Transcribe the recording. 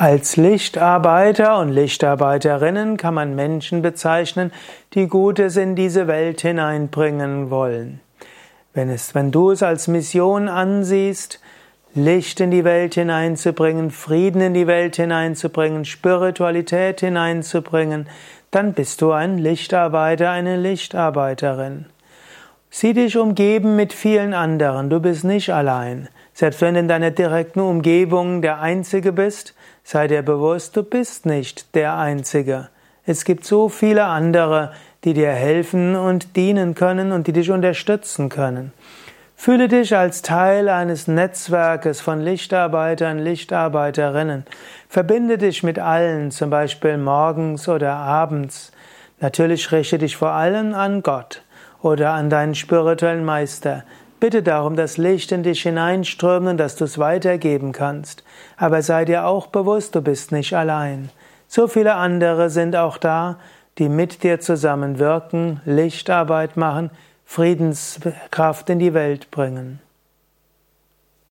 Als Lichtarbeiter und Lichtarbeiterinnen kann man Menschen bezeichnen, die Gutes in diese Welt hineinbringen wollen. Wenn, es, wenn du es als Mission ansiehst, Licht in die Welt hineinzubringen, Frieden in die Welt hineinzubringen, Spiritualität hineinzubringen, dann bist du ein Lichtarbeiter, eine Lichtarbeiterin. Sieh dich umgeben mit vielen anderen, du bist nicht allein. Selbst wenn du in deiner direkten Umgebung der Einzige bist, sei dir bewusst, du bist nicht der Einzige. Es gibt so viele andere, die dir helfen und dienen können und die dich unterstützen können. Fühle dich als Teil eines Netzwerkes von Lichtarbeitern, Lichtarbeiterinnen. Verbinde dich mit allen, zum Beispiel morgens oder abends. Natürlich richte dich vor allem an Gott oder an deinen spirituellen Meister. Bitte darum, dass Licht in dich hineinströmt und dass du es weitergeben kannst. Aber sei dir auch bewusst, du bist nicht allein. So viele andere sind auch da, die mit dir zusammen wirken, Lichtarbeit machen, Friedenskraft in die Welt bringen.